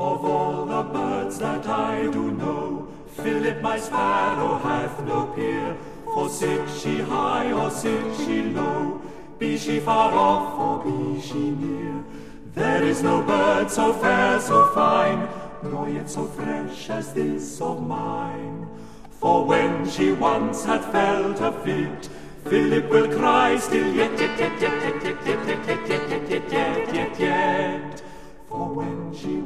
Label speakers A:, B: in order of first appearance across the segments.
A: Of all the birds that I do know, Philip my sparrow hath no peer. For sit she high or sit she low, be she far off or be she near, there is no bird so fair, so fine, nor yet so fresh as this of mine. For when she once hath felt a fit, Philip will cry still yet, yet, yet, yet, yet, yet,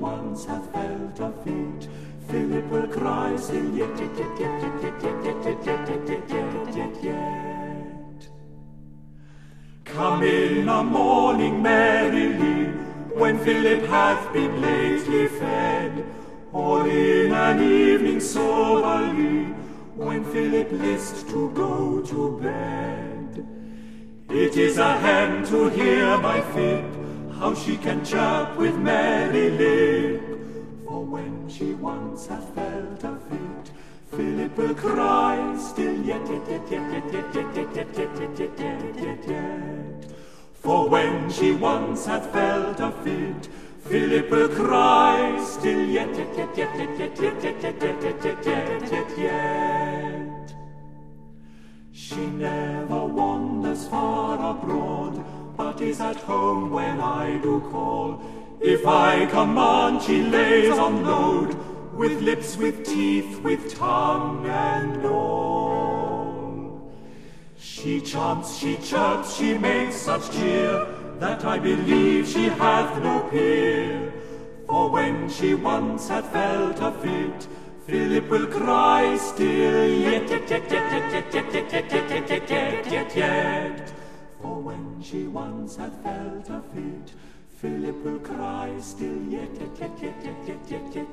A: once hath felt a fit, Philip will cry still yet, yet, yet, yet, yet, yet, yet, yet, yet, yet, yet, yet, yet. Come in a morning merrily, when Philip hath been lately fed, or in an evening soberly, when Philip list to go to bed. It is a hen to hear my Phip, how she can chirp with merry lip. For when she once hath felt a fit, Philip will cry still yet, yet, yet, yet, yet, yet, yet, yet, yet, yet, yet, yet, yet, yet. For when she once hath felt a fit, Philip will cry still yet, yet, yet, yet, yet, yet, yet, yet, yet, yet, yet, yet, yet, yet. She never wanders far abroad, but is at home when I do call. If I command, she lays on load, with lips, with teeth, with tongue and all. She chants, she chirps, she makes such cheer, that I believe she hath no peer. For when she once hath felt a fit, Philip will cry still yet, yet, yet, yet, yet, yet, yet, yet, yet, she once had felt her feet. Philip will cry still yet, yet, yet, yet, yet, yet, yet.